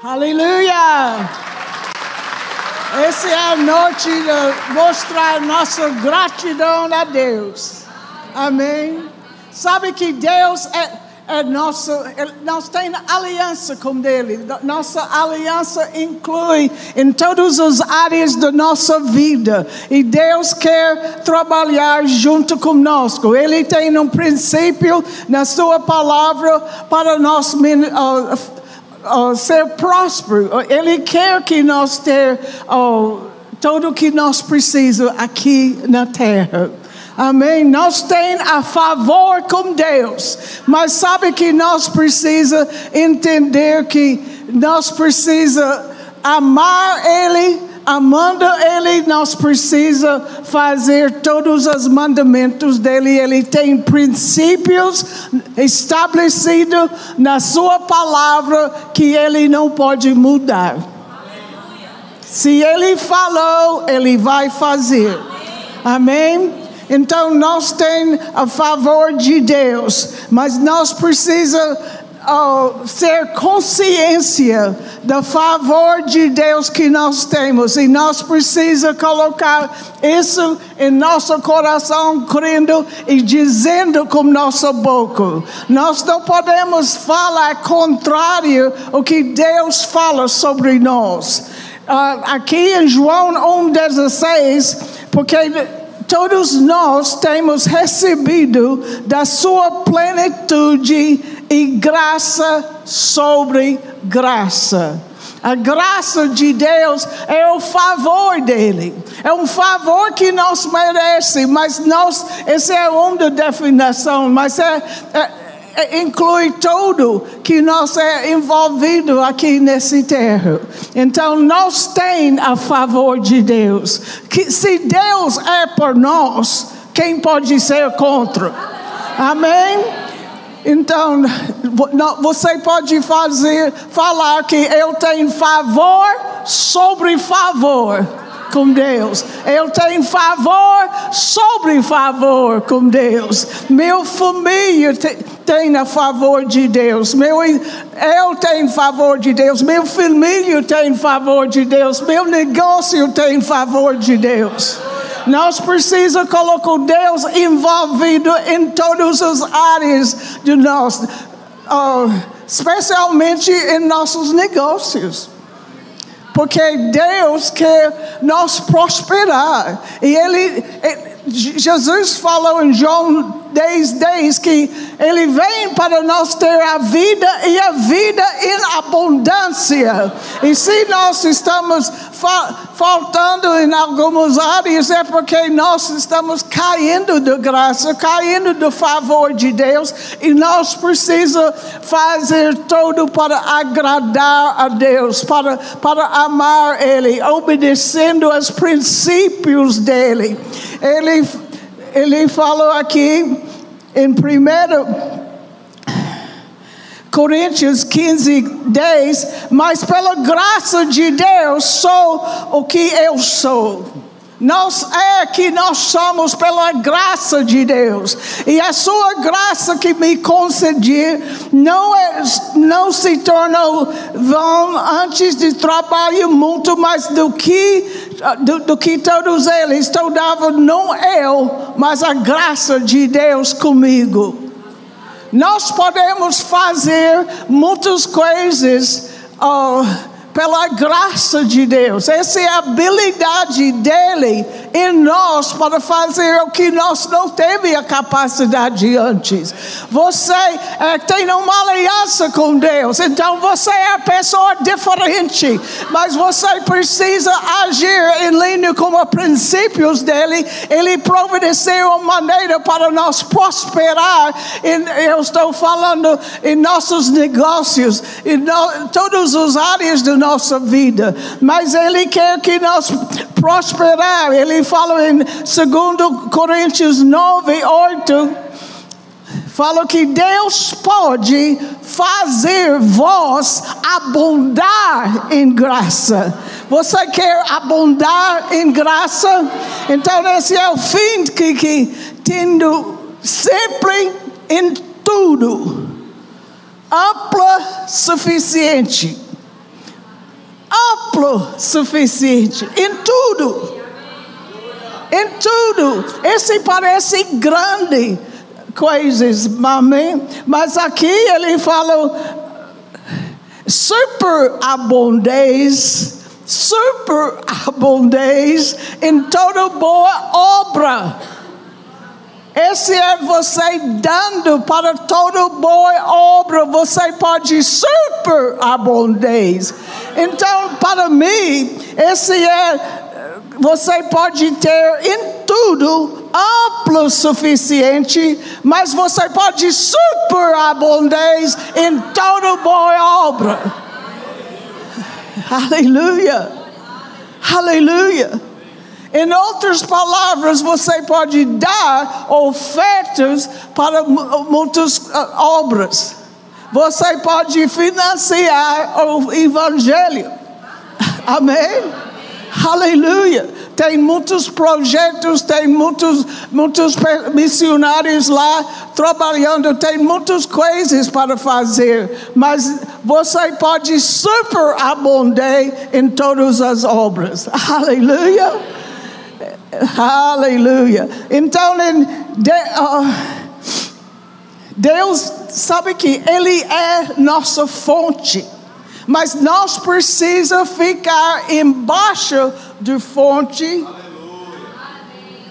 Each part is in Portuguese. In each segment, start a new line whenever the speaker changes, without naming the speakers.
Aleluia! Essa é a noite de mostrar nossa gratidão a Deus. Amém? Sabe que Deus é, é nosso, nós temos aliança com Ele. Nossa aliança inclui em todas as áreas da nossa vida. E Deus quer trabalhar junto conosco. Ele tem um princípio na Sua palavra para nós. Uh, ser próspero. Ele quer que nós ter uh, tudo o que nós precisamos aqui na terra. Amém? Nós temos a favor com Deus, mas sabe que nós precisa entender que nós precisa amar Ele amando Ele, nós precisa fazer todos os mandamentos dele. Ele tem princípios estabelecidos na Sua palavra que Ele não pode mudar. Se Ele falou, Ele vai fazer. Amém? Então nós temos a favor de Deus, mas nós precisamos uh, ser consciência do favor de Deus que nós temos e nós precisamos colocar isso em nosso coração, crendo e dizendo com nossa boca. Nós não podemos falar contrário ao que Deus fala sobre nós. Uh, aqui em João 1,16, porque todos nós temos recebido da sua plenitude e graça sobre graça. A graça de Deus é o favor dele. É um favor que nós merecemos, mas nós, essa é uma definição, mas é, é, é, inclui tudo que nós é envolvido aqui nesse terra. Então nós temos a favor de Deus. Que se Deus é por nós, quem pode ser contra? Amém? Então, você pode fazer, falar que eu tenho favor sobre favor com Deus. Eu tenho favor sobre favor com Deus. Meu família tem a favor de Deus. Meu, eu tenho favor de Deus. Meu família tem favor de Deus. Meu negócio tem favor de Deus. Nós precisamos colocar Deus envolvido em todas as áreas de nós, uh, especialmente em nossos negócios. Porque Deus quer nos prosperar. E Ele, Jesus falou em João 10, 10 que Ele vem para nós ter a vida e a vida em abundância. E se nós estamos fa faltando em algumas áreas, é porque nós estamos caindo de graça, caindo do favor de Deus, e nós precisamos fazer tudo para agradar a Deus, para, para amar Ele, obedecendo aos princípios dEle. Ele, ele falou aqui em primeiro Coríntios 15, 10, mas pela graça de Deus sou o que eu sou. Nós é que nós somos pela graça de Deus. E a sua graça que me concedi não, é, não se tornou vão antes de trabalho muito mais do que, do, do que todos eles. Então dava não eu, mas a graça de Deus comigo. Nós podemos fazer muitas coisas. Uh, pela graça de Deus. Essa é a habilidade dele em nós para fazer o que nós não teve a capacidade antes. Você é, tem uma aliança com Deus, então você é a pessoa diferente, mas você precisa agir em linha com os princípios dele. Ele providenciou uma maneira para nós prosperar. eu estou falando em nossos negócios, em no, todas as áreas do nossa vida, mas Ele quer que nós prosperar. Ele fala em 2 Coríntios 9, 8, fala que Deus pode fazer vós abundar em graça. Você quer abundar em graça? Então esse é o fim que, que tendo sempre em tudo ampla suficiente amplo, suficiente em tudo. Em tudo. Esse parece grande coisas, amém? Mas aqui ele fala superabundez, superabundez em toda boa obra. Esse é você dando para toda boa obra, você pode superabundez. Então, para mim, esse é você pode ter em tudo amplo suficiente, mas você pode superabundez em toda boa obra. Aleluia. Aleluia. Em outras palavras, você pode dar ofertas para muitas uh, obras. Você pode financiar o evangelho. Amém? Aleluia. Tem muitos projetos, tem muitos, muitos missionários lá trabalhando, tem muitas coisas para fazer, mas você pode superabundar em todas as obras. Aleluia. Aleluia. Então, uh, Deus sabe que Ele é nossa fonte mas nós precisamos ficar embaixo de fonte.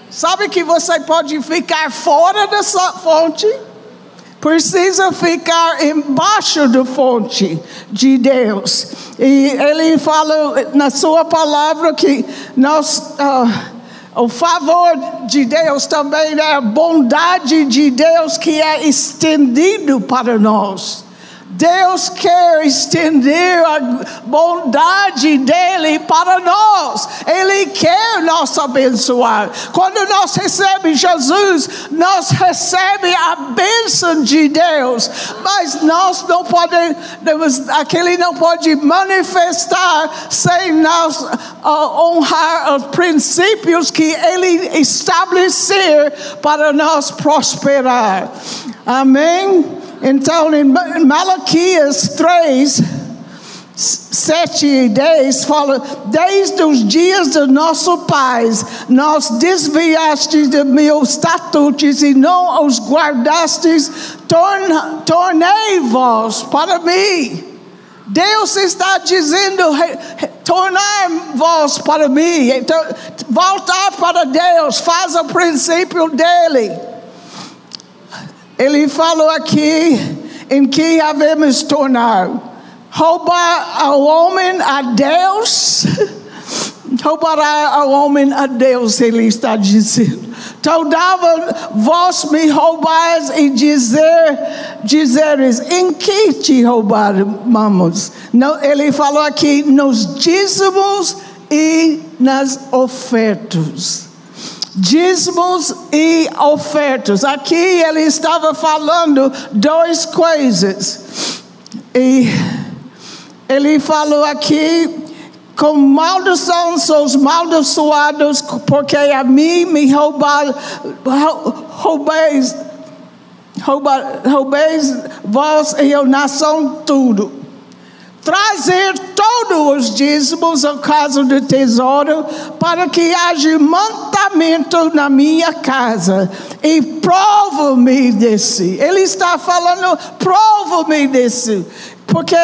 Sabe que você pode ficar fora dessa fonte? Precisa ficar embaixo da fonte de Deus. E ele fala na sua palavra que nós. Uh, o favor de Deus também é a bondade de Deus que é estendido para nós. Deus quer estender a bondade dele para nós. Ele quer nos abençoar. Quando nós recebemos Jesus, nós recebemos a bênção de Deus. Mas nós não podemos, aquele não pode manifestar sem nós uh, honrar os princípios que ele estabelecer para nós prosperar. Amém? Então, em Malaquias 3, 7 e 10 fala: Desde os dias do nosso pais, nós desviastes de meus estatutos e não os guardastes, tornei-vos para mim. Deus está dizendo: tornar-vos para mim, então, voltar para Deus, faz o princípio dele. Ele falou aqui em que havemos tornar roubar ao homem a Deus, roubará ao homem a Deus, ele está dizendo. Todava vós me roubais e dizer, dizeres, em que te roubaremos? Não, ele falou aqui nos dízimos e nas ofertas dízimos e ofertas. Aqui ele estava falando duas coisas. E ele falou aqui com maldição são os maldiçoados, porque a mim me roubar, roubeis, roubeis vós e eu nação tudo trazer todos os dízimos ao caso do tesouro, para que haja mantamento na minha casa. E prova-me desse. Ele está falando, prova-me desse. Porque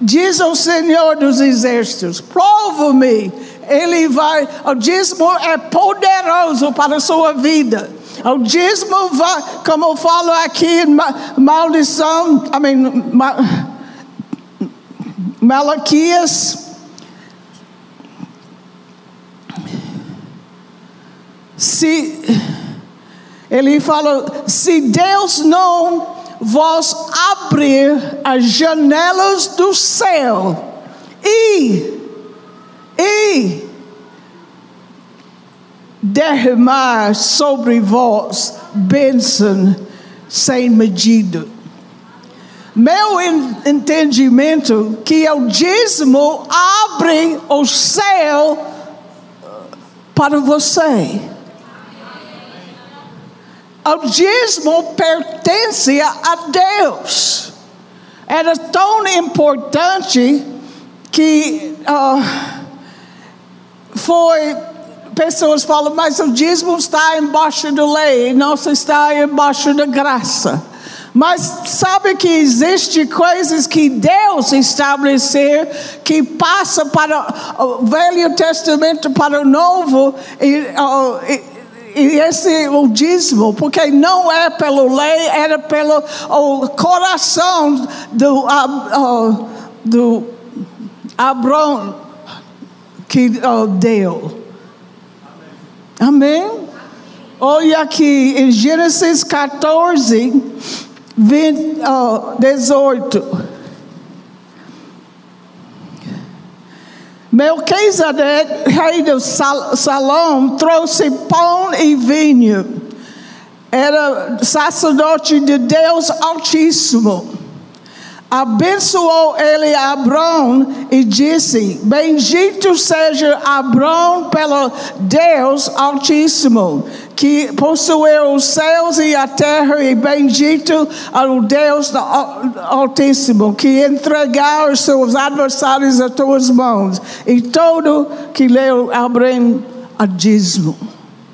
diz o Senhor dos Exércitos: prova-me. Ele vai, o dízimo é poderoso para a sua vida. O dízimo vai, como eu falo aqui, maldição, I mean, Malaquias. Se ele fala, se Deus não vos abrir as janelas do céu e e derramar sobre vós bênção sem medida meu entendimento que o dízimo abre o céu para você. O dízimo pertence a Deus. Era tão importante que uh, foi. Pessoas falam, mas o dízimo está embaixo da lei, não está embaixo da graça. Mas sabe que existe coisas que Deus estabeleceu que passa para o Velho Testamento para o Novo e, uh, e, e esse o dízimo, porque não é pela lei, era pelo o coração do, do Abraão que uh, deu. Amém? Olha aqui em Gênesis 14, 20, uh, 18. Melquisedeque, rei de Salom, trouxe pão e vinho. Era sacerdote de Deus Altíssimo abençoou ele Abrão e disse: Bendito seja Abrão pelo Deus Altíssimo, que possuiu os céus e a terra, e bendito ao Deus Altíssimo, que entregou os seus adversários a tuas mãos, e todo que leu Abrão a dízimo.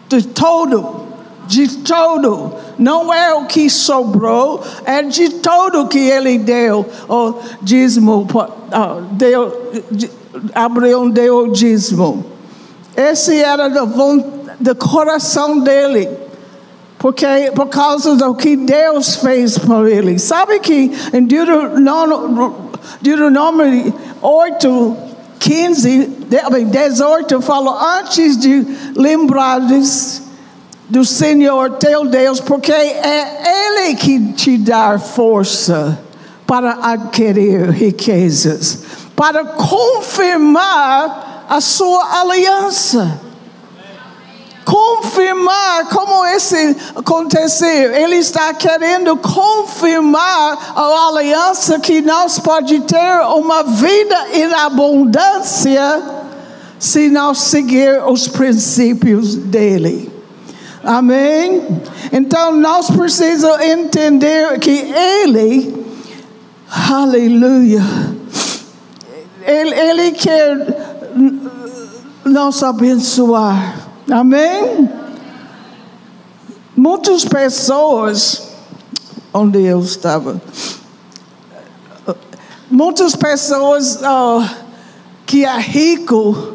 De todo de todo, não é o que sobrou, é de todo que ele deu o dízimo, deu, Abraão deu o dízimo. Esse era do, do coração dele, porque por causa do que Deus fez por ele. Sabe que em Deuteronômio, Deuteronômio 8, 15, 18, fala antes de lembrares do Senhor teu Deus, porque é Ele que te dá força para adquirir riquezas, para confirmar a sua aliança. Confirmar como esse aconteceu, Ele está querendo confirmar a aliança que nós pode ter uma vida em abundância se nós seguir os princípios dele. Amém? Então nós precisamos entender que Ele, aleluia, Ele, Ele quer nos abençoar. Amém? Muitas pessoas, onde eu estava, muitas pessoas uh, que é rico,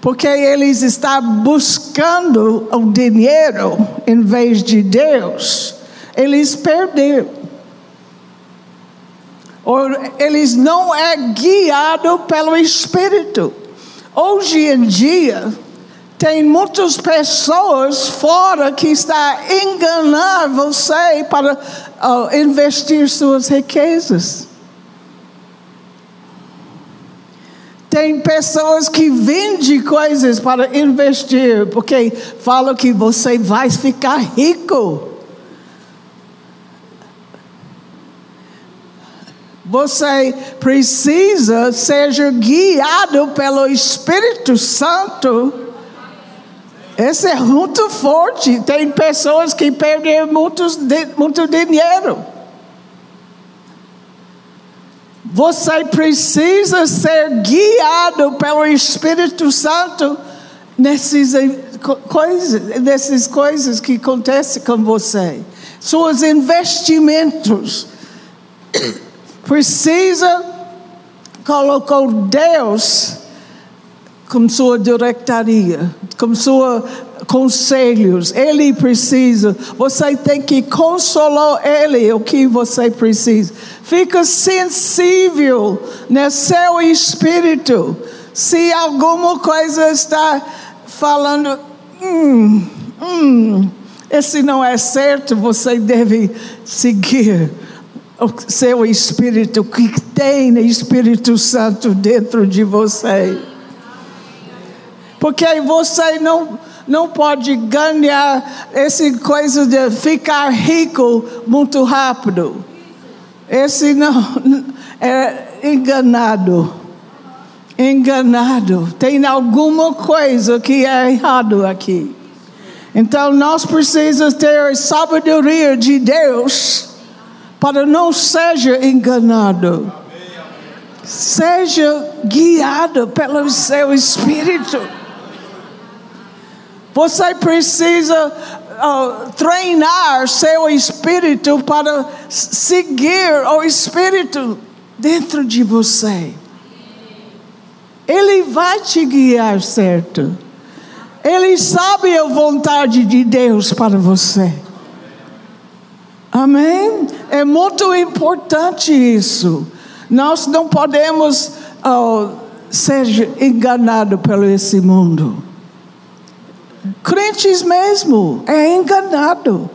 porque eles estão buscando o dinheiro em vez de Deus, eles perderam. Ou eles não é guiado pelo Espírito. Hoje em dia, tem muitas pessoas fora que estão enganando você para uh, investir suas riquezas. Tem pessoas que vendem coisas para investir, porque falam que você vai ficar rico. Você precisa ser guiado pelo Espírito Santo. Esse é muito forte. Tem pessoas que perderam muitos, muito dinheiro. Você precisa ser guiado pelo Espírito Santo nessas coisas, nessas coisas que acontecem com você. Seus investimentos. Precisa colocar Deus como sua diretoria, como sua conselhos, ele precisa. Você tem que consolar ele o que você precisa. Fica sensível no seu espírito. Se alguma coisa está falando, hum, hum, esse não é certo, você deve seguir o seu espírito que tem Espírito Santo dentro de você. Porque você não não pode ganhar esse coisa de ficar rico muito rápido. Esse não é enganado. Enganado. Tem alguma coisa que é errado aqui. Então nós precisamos ter a sabedoria de Deus para não seja enganado. Seja guiado pelo seu espírito. Você precisa uh, treinar seu espírito para seguir o espírito dentro de você. Ele vai te guiar certo. Ele sabe a vontade de Deus para você. Amém? É muito importante isso. Nós não podemos ser enganados pelo esse mundo. Crentes mesmo é enganado.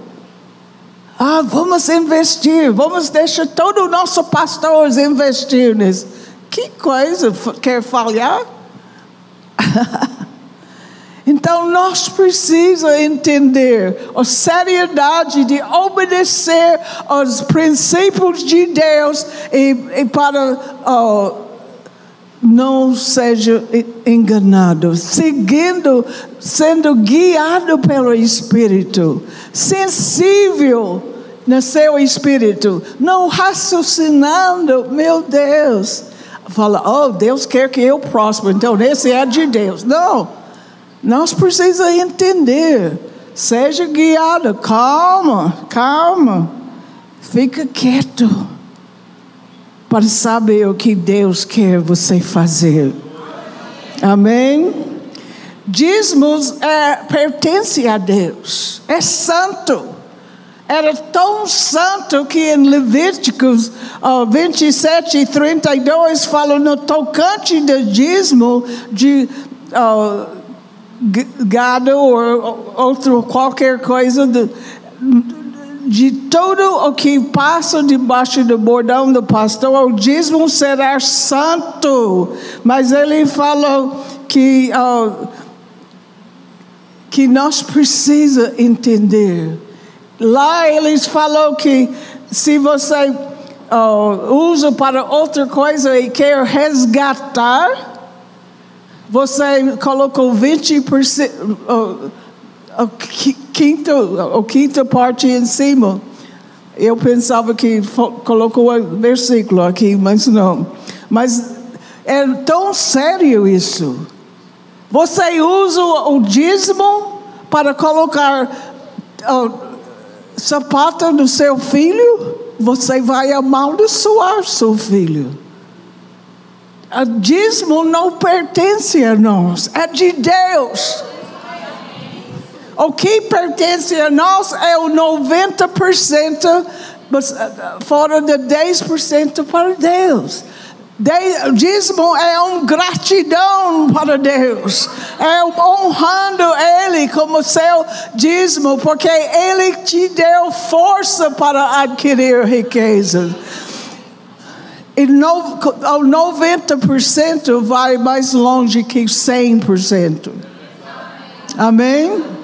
Ah, vamos investir, vamos deixar todo o nosso pastores investir nisso. Que coisa, quer falhar? Então nós precisamos entender a seriedade de obedecer aos princípios de Deus e, e para uh, não seja enganado, seguindo, sendo guiado pelo Espírito, sensível no seu espírito, não raciocinando, meu Deus. Fala, oh, Deus quer que eu prospere, então esse é de Deus. Não. Nós precisamos entender. Seja guiado, calma, calma. Fica quieto para saber o que Deus quer você fazer. Amém? Dízimos é, pertence a Deus, é santo. Era tão santo que em Levíticos uh, 27 e 32 fala no tocante do dízimo de. Uh, gado ou outro qualquer coisa de, de tudo o que passa debaixo do bordão do pastor, o dízimo será santo. Mas ele falou que, uh, que nós precisamos entender. Lá eles falou que se você uh, usa para outra coisa e quer resgatar, você colocou 20%, o, o, quinto, o quinta parte em cima. Eu pensava que colocou o versículo aqui, mas não. Mas é tão sério isso. Você usa o dízimo para colocar o sapato do seu filho, você vai amaldiçoar seu filho. O dízimo não pertence a nós, é de Deus. O que pertence a nós é o 90%, fora de 10% para Deus. O dízimo é um gratidão para Deus, é honrando Ele como seu dízimo, porque Ele te deu força para adquirir riquezas. E no, 90% vai mais longe que 100%. Amém?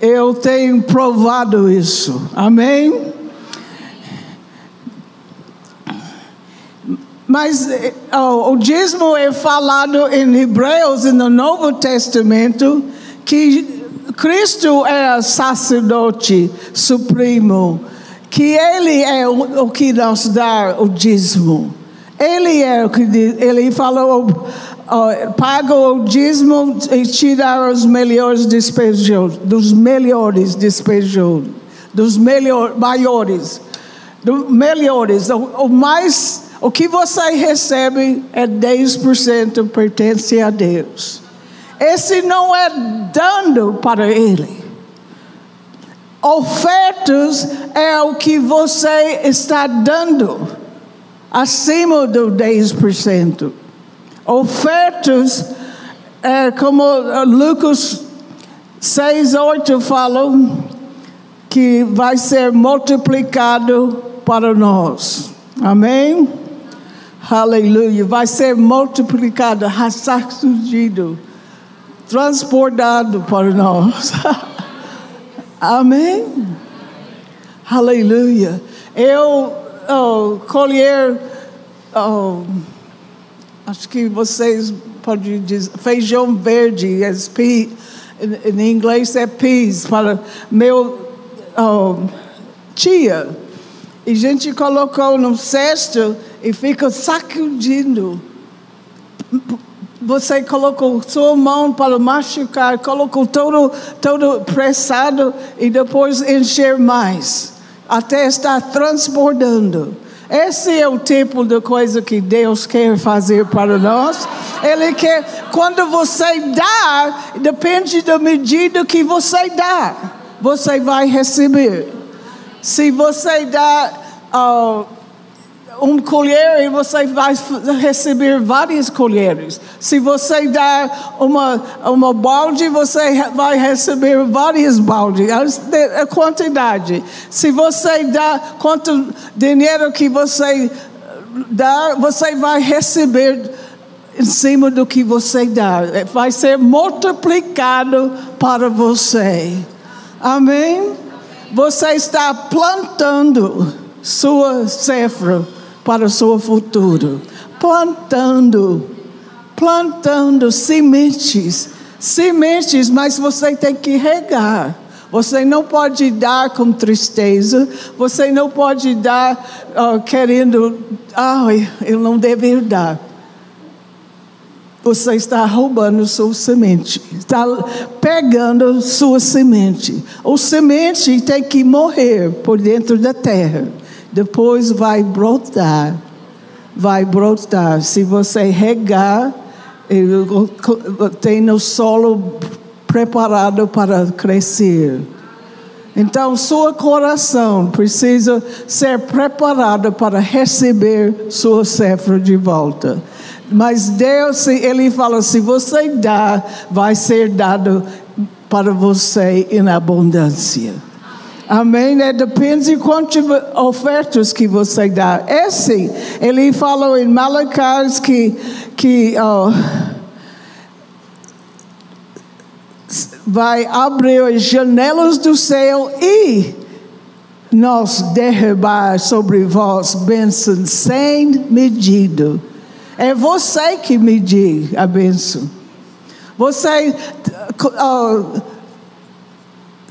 Eu tenho provado isso. Amém? Mas oh, o dízimo é falado em Hebreus, no Novo Testamento, que Cristo é sacerdote supremo que Ele é o, o que nos dá o dízimo. Ele é o que ele falou, paga o dízimo e tira os melhores despejos, dos melhores despejos, dos melhor, maiores, dos melhores. O, o, mais, o que você recebe é 10% pertence a Deus. Esse não é dando para Ele. Ofertas é o que você está dando, acima do 10%. Ofertas é como Lucas 6, 8 falam que vai ser multiplicado para nós. Amém? Aleluia. Vai ser multiplicado, ressarcido, transportado para nós. Amém? Aleluia. Eu oh, colher, oh, acho que vocês podem dizer, feijão verde, em, inglês é peas, para meu oh, tia. E a gente colocou no cesto e fica sacudindo. Você colocou sua mão para machucar, colocou todo, todo pressado e depois encher mais, até estar transbordando. Esse é o tipo de coisa que Deus quer fazer para nós. Ele quer, quando você dá, depende da medida que você dá, você vai receber. Se você dá uh, um colher e você vai receber várias colheres. Se você dá uma, uma balde, você vai receber várias baldes. A quantidade. Se você dá quanto dinheiro que você dá, você vai receber em cima do que você dá. Vai ser multiplicado para você. Amém? Você está plantando sua cefra para o seu futuro. Plantando, plantando sementes, sementes, mas você tem que regar. Você não pode dar com tristeza, você não pode dar uh, querendo, ai, ah, eu não devo dar. Você está roubando sua semente, está pegando sua semente. O semente tem que morrer por dentro da terra depois vai brotar. Vai brotar. Se você regar, tem no solo preparado para crescer. Então, seu coração precisa ser preparado para receber sua cefra de volta. Mas Deus, Ele fala: se você dá, vai ser dado para você em abundância. Amém? Né? Depende de quantas ofertas que você dá. Esse, ele falou em Malaquias que, que oh, vai abrir as janelas do céu e nós derrubar sobre vós bênçãos sem medida. É você que medir a bênção. Você. Oh,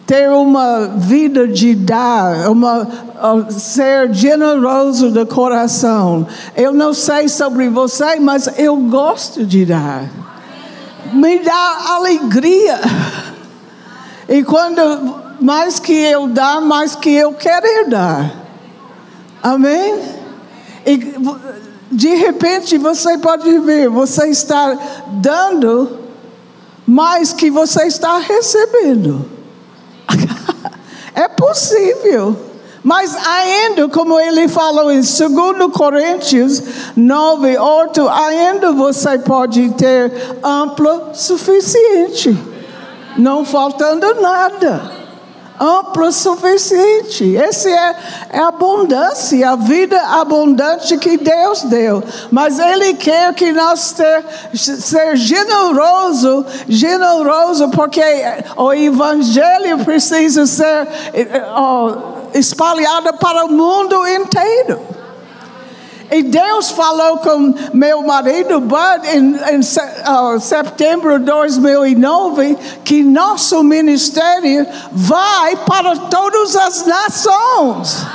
ter uma vida de dar, uma, uh, ser generoso de coração. Eu não sei sobre você, mas eu gosto de dar. Me dá alegria. E quando mais que eu dar, mais que eu querer dar. Amém? E de repente você pode ver, você está dando mais que você está recebendo. É possível. Mas ainda, como ele falou em 2 Coríntios 9, 8, ainda você pode ter amplo suficiente, não faltando nada amplo suficiente. Essa é, é a abundância, a vida abundante que Deus deu. Mas Ele quer que nós ter, ser generoso, generoso, porque o Evangelho precisa ser oh, espalhado para o mundo inteiro. E Deus falou com meu marido Bud em, em uh, setembro de 2009 que nosso ministério vai para todas as nações.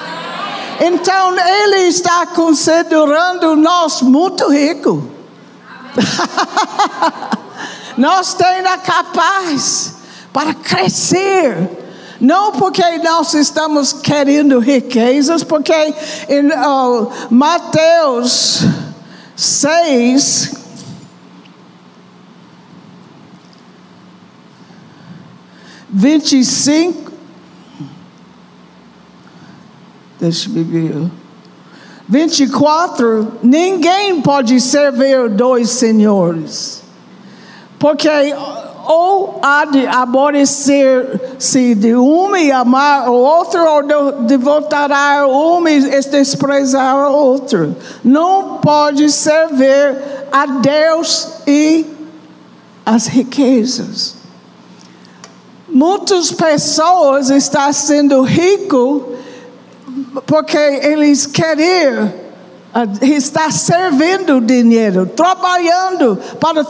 Então ele está considerando nós muito ricos. nós temos a capaz para crescer não porque nós estamos querendo riquezas, porque em uh, Mateus 6, vinte e cinco, deixa eu ver, vinte e quatro, ninguém pode servir dois senhores, porque ou há de aborrecer-se de um e amar o outro, ou de voltar a um e desprezar o outro. Não pode servir a Deus e as riquezas. Muitas pessoas estão sendo ricos porque eles querem está servindo dinheiro, trabalhando para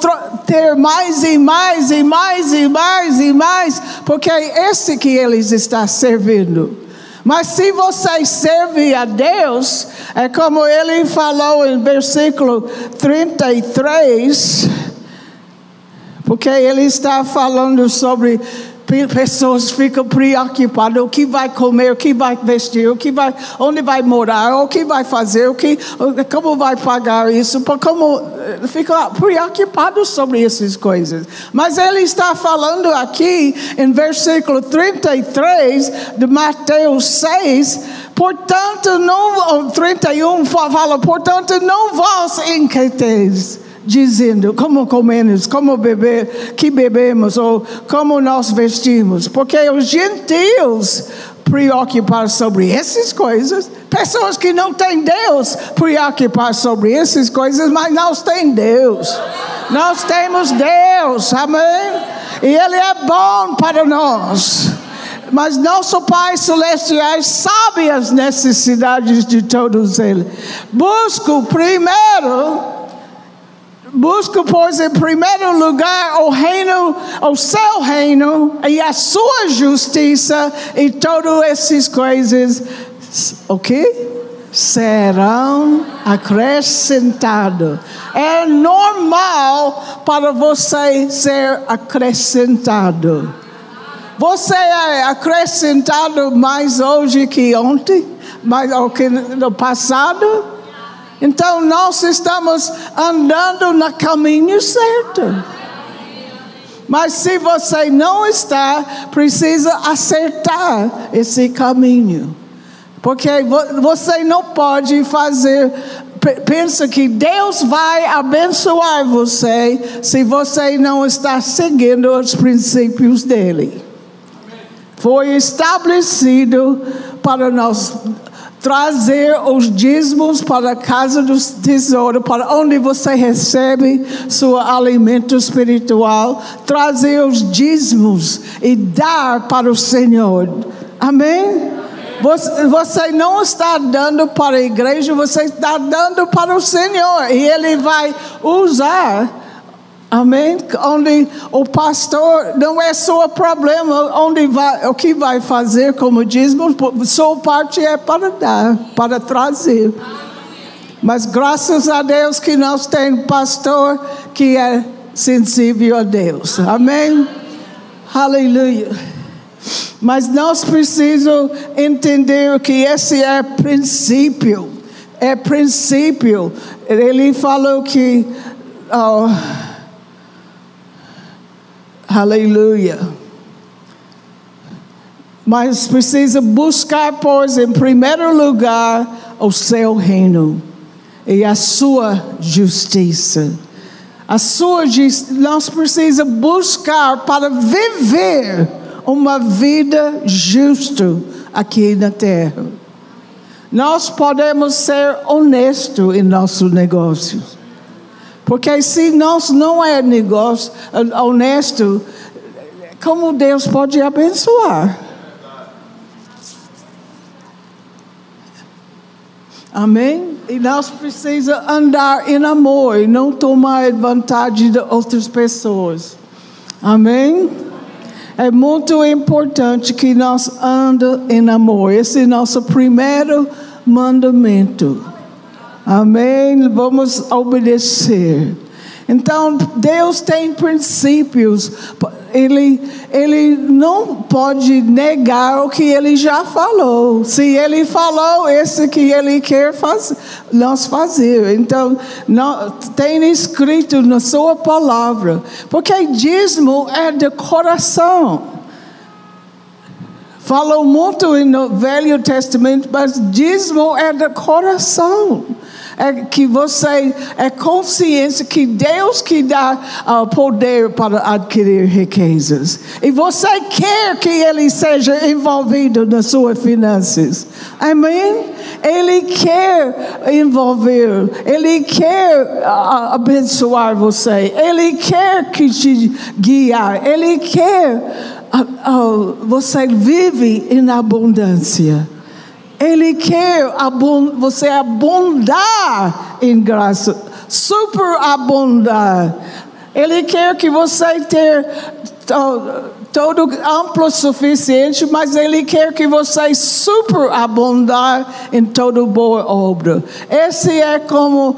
ter mais e mais e mais e mais e mais, porque é esse que eles estão servindo. Mas se você serve a Deus, é como ele falou em versículo 33, porque ele está falando sobre pessoas ficam preocupadas o que vai comer, o que vai vestir, o que vai, onde vai morar, o que vai fazer, o que, como vai pagar isso, como ficam preocupados sobre essas coisas. Mas ele está falando aqui em versículo 33 de Mateus 6, portanto não 31 fala, portanto não vós inquieteis dizendo como comemos, como beber, que bebemos ou como nós vestimos, porque os gentios preocupar sobre essas coisas, pessoas que não têm Deus preocupar sobre essas coisas, mas nós temos Deus. Nós temos Deus, amém? E Ele é bom para nós. Mas nosso Pai Celestial sabe as necessidades de todos eles. Busco primeiro Busca, pois, em primeiro lugar o reino, o seu reino e a sua justiça, e todas essas coisas, o que? Serão acrescentadas. É normal para você ser acrescentado. Você é acrescentado mais hoje que ontem, mais do que no passado? Então nós estamos andando no caminho certo. Mas se você não está, precisa acertar esse caminho. Porque você não pode fazer pensa que Deus vai abençoar você se você não está seguindo os princípios dele. Foi estabelecido para nós trazer os dízimos para a casa do tesouro, para onde você recebe seu alimento espiritual, trazer os dízimos e dar para o Senhor. Amém? Você, você não está dando para a igreja, você está dando para o Senhor e Ele vai usar Amém? Onde o pastor não é só problema, onde vai, o que vai fazer, como diz, sua parte é para dar, para trazer. Mas graças a Deus que nós temos pastor que é sensível a Deus. Amém? Aleluia. Mas nós precisamos entender que esse é princípio. É princípio. Ele falou que. Oh, Aleluia. Mas precisa buscar, pois, em primeiro lugar, o seu reino e a sua justiça. A sua nós precisamos buscar para viver uma vida justa aqui na terra. Nós podemos ser honestos em nossos negócios. Porque se nós não é negócio honesto, como Deus pode abençoar? Amém? E nós precisamos andar em amor e não tomar vantagem de outras pessoas. Amém? É muito importante que nós andemos em amor. Esse é nosso primeiro mandamento. Amém? Vamos obedecer. Então, Deus tem princípios. Ele, ele não pode negar o que ele já falou. Se ele falou, esse que ele quer faz, nós fazer. Então, não, tem escrito na sua palavra. Porque dízimo é de coração. Falou muito no Velho Testamento, mas dízimo é do coração. É que você é consciência que Deus que dá uh, poder para adquirir riquezas. E você quer que Ele seja envolvido nas suas finanças. Amém? Ele quer envolver, Ele quer uh, abençoar você, Ele quer que te guiar, Ele quer você vive em abundância. Ele quer você abundar em graça, superabundar. Ele quer que você ter, todo amplo suficiente, mas Ele quer que você superabundar em toda boa obra. Esse é como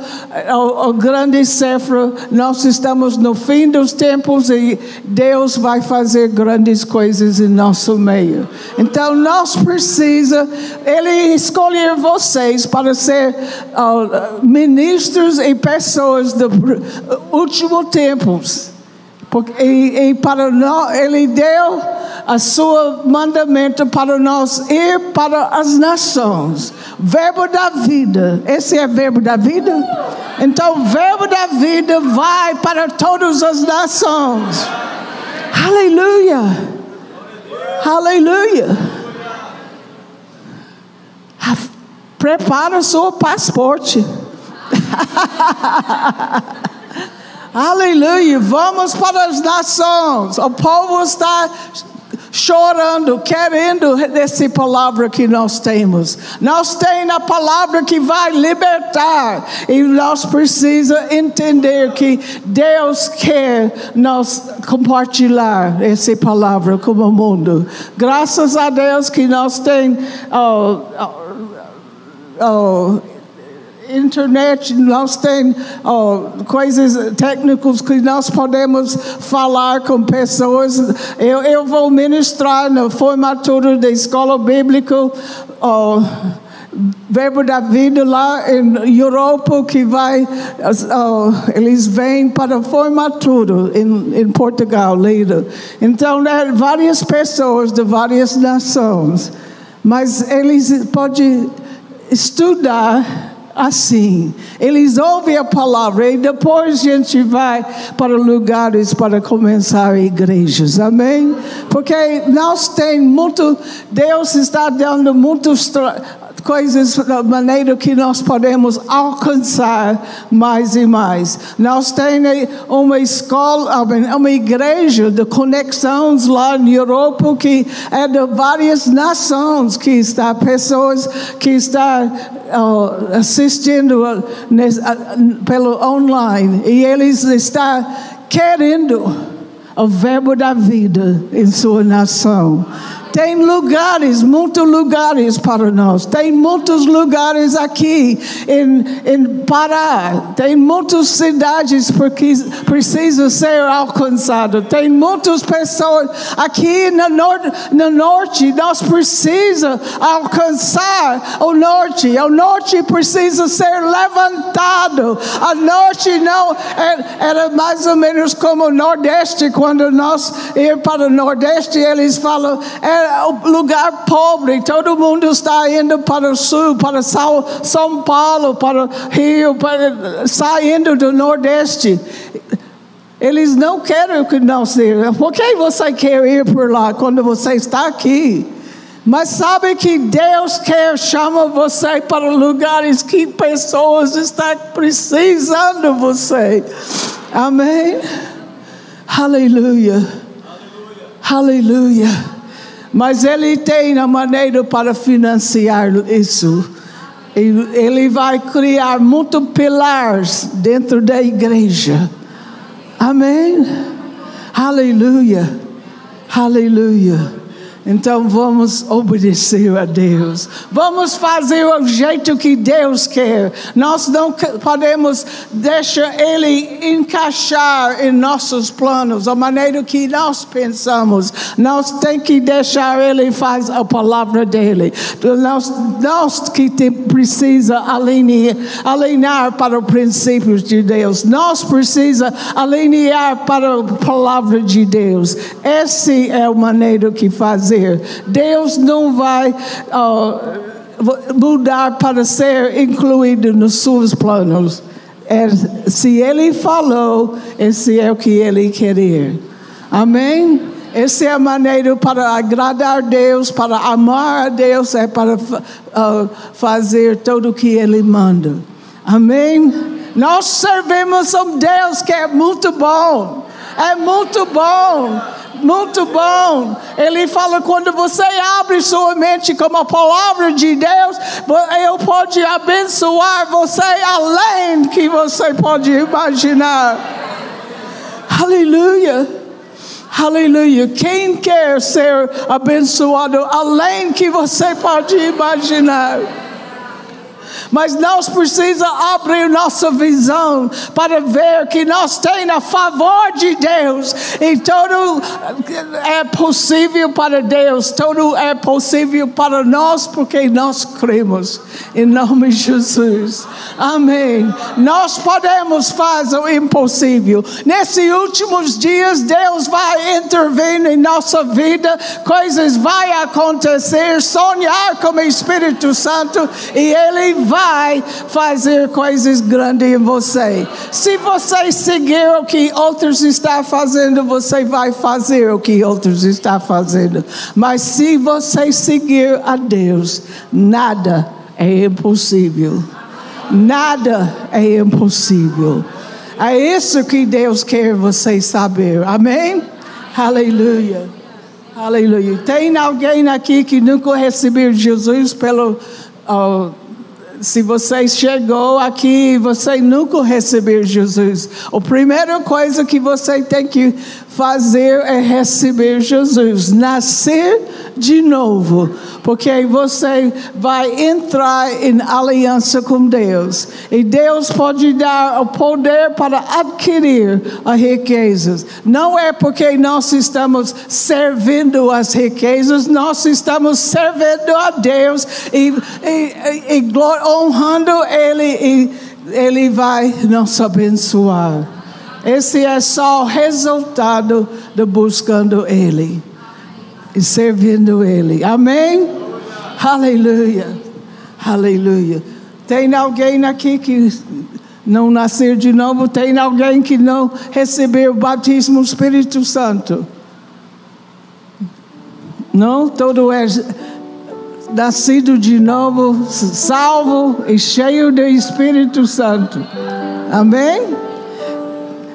o, o grande cifra. Nós estamos no fim dos tempos e Deus vai fazer grandes coisas em nosso meio. Então nós precisa Ele escolher vocês para ser uh, ministros e pessoas do último tempos. Porque, e, e para nós, ele deu a sua mandamento para nós ir para as nações. Verbo da vida. Esse é verbo da vida? Então, verbo da vida vai para todas as nações. Aleluia. Aleluia. Prepara o seu passaporte. Aleluia. Vamos para as nações. O povo está chorando, querendo essa palavra que nós temos. Nós temos a palavra que vai libertar e nós precisamos entender que Deus quer nós compartilhar essa palavra com o mundo. Graças a Deus que nós temos oh, oh, oh, internet, nós temos oh, coisas técnicas que nós podemos falar com pessoas. Eu, eu vou ministrar na formatura da escola bíblica. Oh, Verbo da Vida lá em Europa que vai, oh, eles vêm para a formatura em, em Portugal, Lida. Então, né, várias pessoas de várias nações, mas eles podem estudar assim. Eles ouvem a palavra e depois a gente vai para lugares para começar igrejas. Amém? Porque nós temos muito, Deus está dando muitos coisas da maneira que nós podemos alcançar mais e mais. Nós temos uma escola, uma igreja de conexões lá na Europa que é de várias nações que está pessoas que estão uh, assistindo uh, uh, pelo online e eles estão querendo o verbo da vida em sua nação. Tem lugares, muitos lugares para nós. Tem muitos lugares aqui em, em Pará. Tem muitas cidades que precisam ser alcançadas. Tem muitas pessoas aqui no norte. No norte nós precisamos alcançar o norte. O norte precisa ser levantado. O norte não era mais ou menos como o nordeste. Quando nós ir para o nordeste, eles falam. Era lugar pobre, todo mundo está indo para o sul, para São Paulo, para o Rio, para, saindo do Nordeste. Eles não querem que nós irmos. Por que você quer ir por lá quando você está aqui? Mas sabe que Deus quer chamar você para lugares que pessoas estão precisando de você. Amém? Aleluia. Aleluia. Mas ele tem a maneira para financiar isso. Ele vai criar muitos pilares dentro da igreja. Amém? Aleluia. Aleluia. Então vamos obedecer a Deus. Vamos fazer o jeito que Deus quer. Nós não podemos deixar Ele encaixar em nossos planos, a maneira que nós pensamos. Nós temos que deixar Ele fazer a palavra dele. Nós, nós que precisa alinhar, alinhar para os princípios de Deus. Nós precisa alinhar para a palavra de Deus. Essa é a maneira que faz fazer. Deus não vai uh, mudar para ser incluído nos seus planos. É, se Ele falou, esse é o que Ele queria. Amém? Essa é a maneira para agradar Deus, para amar a Deus, é para uh, fazer tudo o que Ele manda. Amém? Nós servimos um Deus que é muito bom. É muito bom muito bom. Ele fala: quando você abre sua mente com a palavra de Deus, eu pode abençoar você além que você pode imaginar. Aleluia. Aleluia. Quem quer ser abençoado além que você pode imaginar? Mas nós precisamos abrir nossa visão para ver que nós temos a favor de Deus e tudo é possível para Deus, tudo é possível para nós porque nós cremos em nome de Jesus. Amém. Nós podemos fazer o impossível. Nesses últimos dias, Deus vai intervir em nossa vida, coisas vão acontecer, sonhar com o Espírito Santo e Ele vai vai fazer coisas grandes em você. Se você seguir o que outros estão fazendo, você vai fazer o que outros estão fazendo. Mas se você seguir a Deus, nada é impossível. Nada é impossível. É isso que Deus quer você saber. Amém? Aleluia. Aleluia. Tem alguém aqui que nunca recebeu Jesus pelo. Se você chegou aqui e você nunca recebeu Jesus, a primeira coisa que você tem que fazer é receber Jesus, nascer de novo, porque você vai entrar em aliança com Deus. E Deus pode dar o poder para adquirir as riquezas. Não é porque nós estamos servindo as riquezas, nós estamos servindo a Deus e, e, e honrando Ele, e Ele vai nos abençoar. Esse é só o resultado de buscando Ele e servindo Ele. Amém? Aleluia. Aleluia. Tem alguém aqui que não nasceu de novo? Tem alguém que não recebeu o batismo do Espírito Santo? Não? Todo é nascido de novo, salvo e cheio do Espírito Santo. Amém?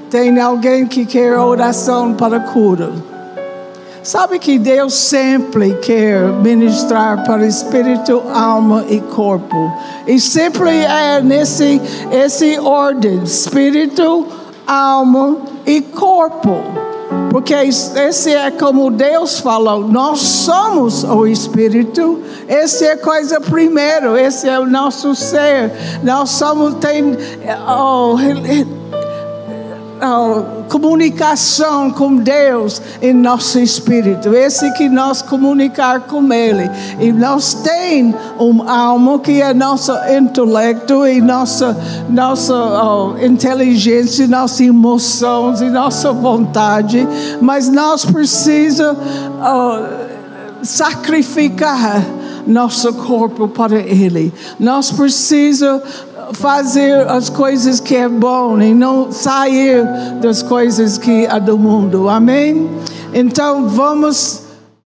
Tem alguém que quer oração para cura. Sabe que Deus sempre quer ministrar para espírito, alma e corpo. E sempre é nesse esse ordem: espírito, alma e corpo. Porque esse é como Deus falou, nós somos o Espírito, esse é coisa primeiro, esse é o nosso ser. Nós somos, tem, oh, comunicação com Deus em nosso espírito. Esse que nós comunicar com Ele. E nós tem um alma que é nosso intelecto e nossa, nossa oh, inteligência, nossas emoções e nossa vontade. Mas nós precisamos oh, sacrificar nosso corpo para Ele. Nós precisamos fazer as coisas que é bom e não sair das coisas que é do mundo. Amém? Então vamos